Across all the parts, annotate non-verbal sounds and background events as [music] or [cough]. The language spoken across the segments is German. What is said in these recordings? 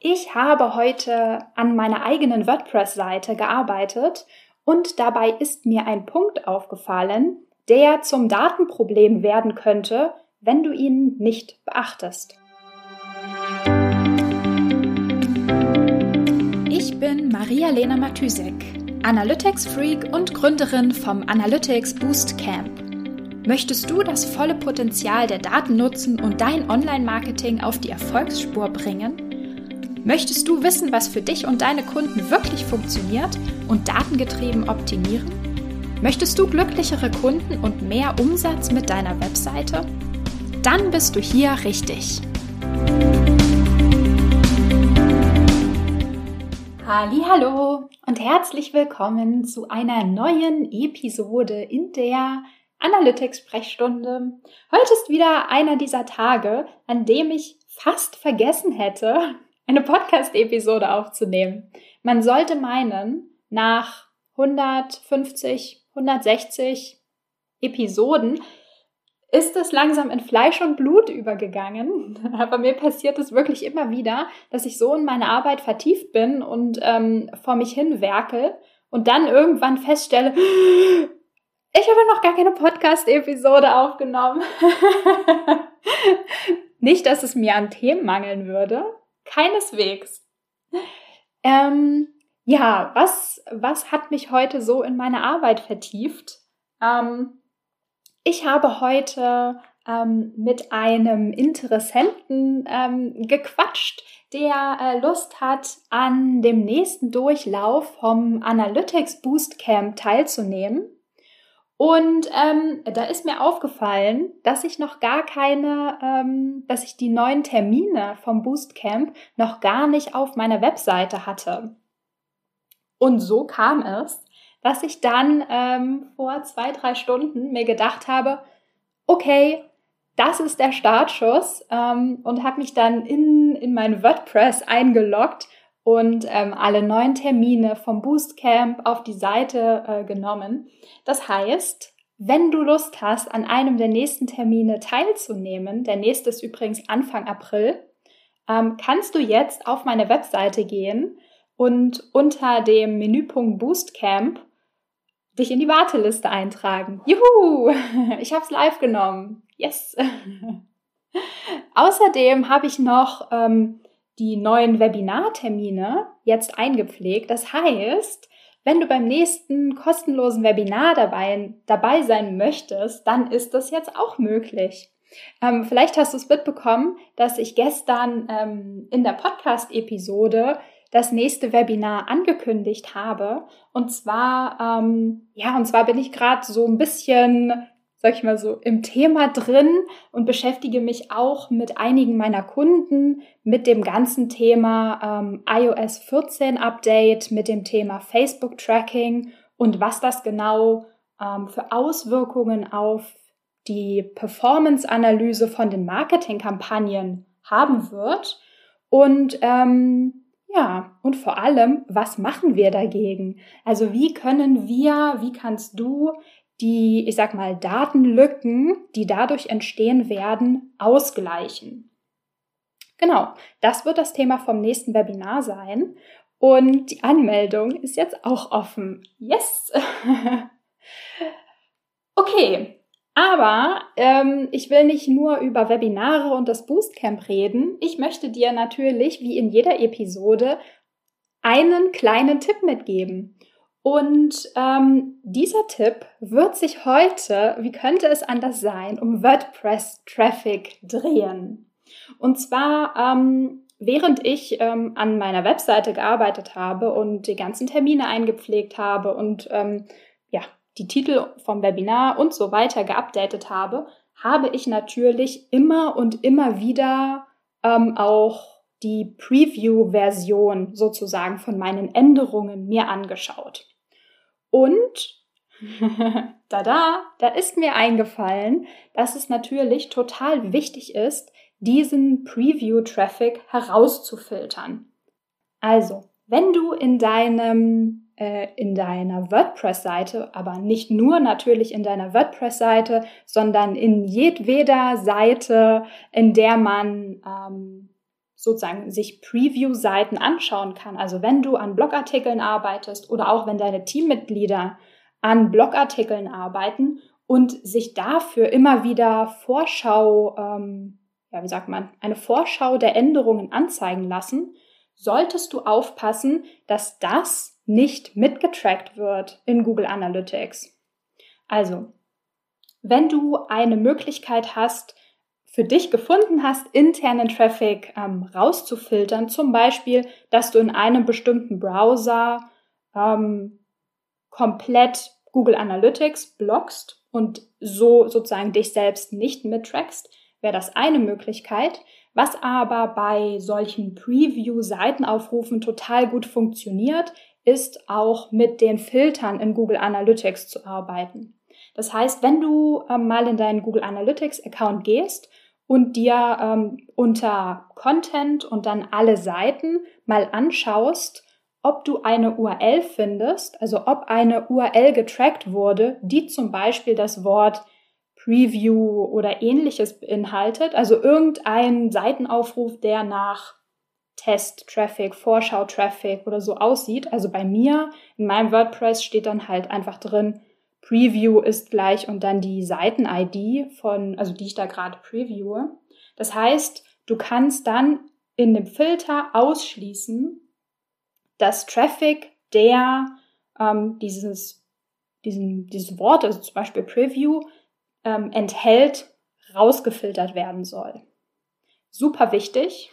Ich habe heute an meiner eigenen WordPress-Seite gearbeitet und dabei ist mir ein Punkt aufgefallen, der zum Datenproblem werden könnte, wenn du ihn nicht beachtest. Ich bin Maria-Lena Matysek, Analytics-Freak und Gründerin vom Analytics Boost Camp. Möchtest du das volle Potenzial der Daten nutzen und dein Online-Marketing auf die Erfolgsspur bringen? Möchtest du wissen, was für dich und deine Kunden wirklich funktioniert und datengetrieben optimieren? Möchtest du glücklichere Kunden und mehr Umsatz mit deiner Webseite? Dann bist du hier richtig. Hallo und herzlich willkommen zu einer neuen Episode in der Analytics Sprechstunde. Heute ist wieder einer dieser Tage, an dem ich fast vergessen hätte, eine Podcast-Episode aufzunehmen. Man sollte meinen, nach 150, 160 Episoden ist es langsam in Fleisch und Blut übergegangen. [laughs] Aber mir passiert es wirklich immer wieder, dass ich so in meine Arbeit vertieft bin und ähm, vor mich hin werkel und dann irgendwann feststelle, ich habe noch gar keine Podcast-Episode aufgenommen. [laughs] Nicht, dass es mir an Themen mangeln würde, Keineswegs. Ähm, ja, was, was hat mich heute so in meine Arbeit vertieft? Ähm, ich habe heute ähm, mit einem Interessenten ähm, gequatscht, der äh, Lust hat, an dem nächsten Durchlauf vom Analytics Boost Camp teilzunehmen. Und ähm, da ist mir aufgefallen, dass ich noch gar keine, ähm, dass ich die neuen Termine vom Boostcamp noch gar nicht auf meiner Webseite hatte. Und so kam es, dass ich dann ähm, vor zwei, drei Stunden mir gedacht habe, okay, das ist der Startschuss ähm, und habe mich dann in, in mein WordPress eingeloggt und ähm, alle neuen Termine vom Boostcamp auf die Seite äh, genommen. Das heißt, wenn du Lust hast, an einem der nächsten Termine teilzunehmen, der nächste ist übrigens Anfang April, ähm, kannst du jetzt auf meine Webseite gehen und unter dem Menüpunkt Boostcamp dich in die Warteliste eintragen. Juhu! [laughs] Ich habe es live genommen. Yes! [laughs] Außerdem habe ich noch ähm, die neuen Webinartermine jetzt eingepflegt. Das heißt, wenn du beim nächsten kostenlosen Webinar dabei, dabei sein möchtest, dann ist das jetzt auch möglich. Ähm, vielleicht hast du es mitbekommen, dass ich gestern ähm, in der Podcast-Episode das nächste Webinar angekündigt habe. Und zwar, ähm, ja, und zwar bin ich gerade so ein bisschen sag ich mal so, im Thema drin und beschäftige mich auch mit einigen meiner Kunden mit dem ganzen Thema ähm, iOS 14 Update, mit dem Thema Facebook Tracking und was das genau ähm, für Auswirkungen auf die Performance-Analyse von den Marketingkampagnen haben wird. Und ähm, ja, und vor allem, was machen wir dagegen? Also wie können wir, wie kannst du die, ich sag mal, Datenlücken, die dadurch entstehen werden, ausgleichen. Genau, das wird das Thema vom nächsten Webinar sein. Und die Anmeldung ist jetzt auch offen. Yes! [laughs] okay, aber ähm, ich will nicht nur über Webinare und das Boostcamp reden. Ich möchte dir natürlich, wie in jeder Episode, einen kleinen Tipp mitgeben. Und ähm, dieser Tipp wird sich heute, wie könnte es anders sein, um WordPress-Traffic drehen. Und zwar, ähm, während ich ähm, an meiner Webseite gearbeitet habe und die ganzen Termine eingepflegt habe und ähm, ja, die Titel vom Webinar und so weiter geupdatet habe, habe ich natürlich immer und immer wieder ähm, auch die Preview-Version sozusagen von meinen Änderungen mir angeschaut. Und [laughs] da, da ist mir eingefallen, dass es natürlich total wichtig ist, diesen Preview-Traffic herauszufiltern. Also, wenn du in deinem äh, in deiner WordPress-Seite, aber nicht nur natürlich in deiner WordPress-Seite, sondern in jedweder Seite, in der man ähm, sozusagen sich Preview-Seiten anschauen kann. Also wenn du an Blogartikeln arbeitest oder auch wenn deine Teammitglieder an Blogartikeln arbeiten und sich dafür immer wieder Vorschau, ähm, ja, wie sagt man, eine Vorschau der Änderungen anzeigen lassen, solltest du aufpassen, dass das nicht mitgetrackt wird in Google Analytics. Also, wenn du eine Möglichkeit hast, für dich gefunden hast, internen Traffic ähm, rauszufiltern. Zum Beispiel, dass du in einem bestimmten Browser ähm, komplett Google Analytics blockst und so sozusagen dich selbst nicht mittrackst, wäre das eine Möglichkeit. Was aber bei solchen Preview-Seitenaufrufen total gut funktioniert, ist auch mit den Filtern in Google Analytics zu arbeiten. Das heißt, wenn du ähm, mal in deinen Google Analytics Account gehst und dir ähm, unter Content und dann alle Seiten mal anschaust, ob du eine URL findest, also ob eine URL getrackt wurde, die zum Beispiel das Wort Preview oder ähnliches beinhaltet, also irgendein Seitenaufruf, der nach Test-Traffic, Vorschau-Traffic oder so aussieht. Also bei mir in meinem WordPress steht dann halt einfach drin, Preview ist gleich und dann die Seiten-ID von, also die ich da gerade previewe. Das heißt, du kannst dann in dem Filter ausschließen, dass Traffic, der ähm, dieses, diesen, dieses Wort, also zum Beispiel Preview, ähm, enthält, rausgefiltert werden soll. Super wichtig,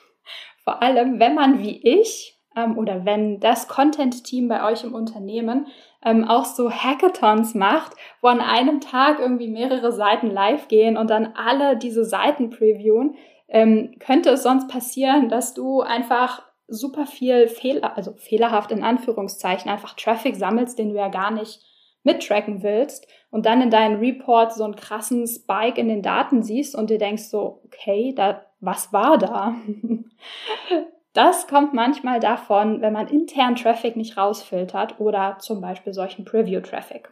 vor allem wenn man wie ich ähm, oder wenn das Content-Team bei euch im Unternehmen ähm, auch so Hackathons macht, wo an einem Tag irgendwie mehrere Seiten live gehen und dann alle diese Seiten previewen, ähm, könnte es sonst passieren, dass du einfach super viel Fehler, also fehlerhaft in Anführungszeichen, einfach Traffic sammelst, den du ja gar nicht mittracken willst und dann in deinen Report so einen krassen Spike in den Daten siehst und dir denkst so, okay, da, was war da? [laughs] Das kommt manchmal davon, wenn man intern Traffic nicht rausfiltert oder zum Beispiel solchen Preview-Traffic.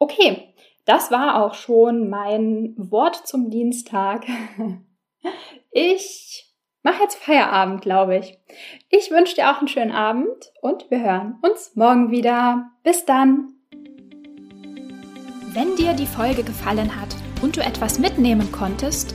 Okay, das war auch schon mein Wort zum Dienstag. [laughs] Ich mache jetzt Feierabend, glaube ich. Ich wünsche dir auch einen schönen Abend und wir hören uns morgen wieder. Bis dann. Wenn dir die Folge gefallen hat und du etwas mitnehmen konntest,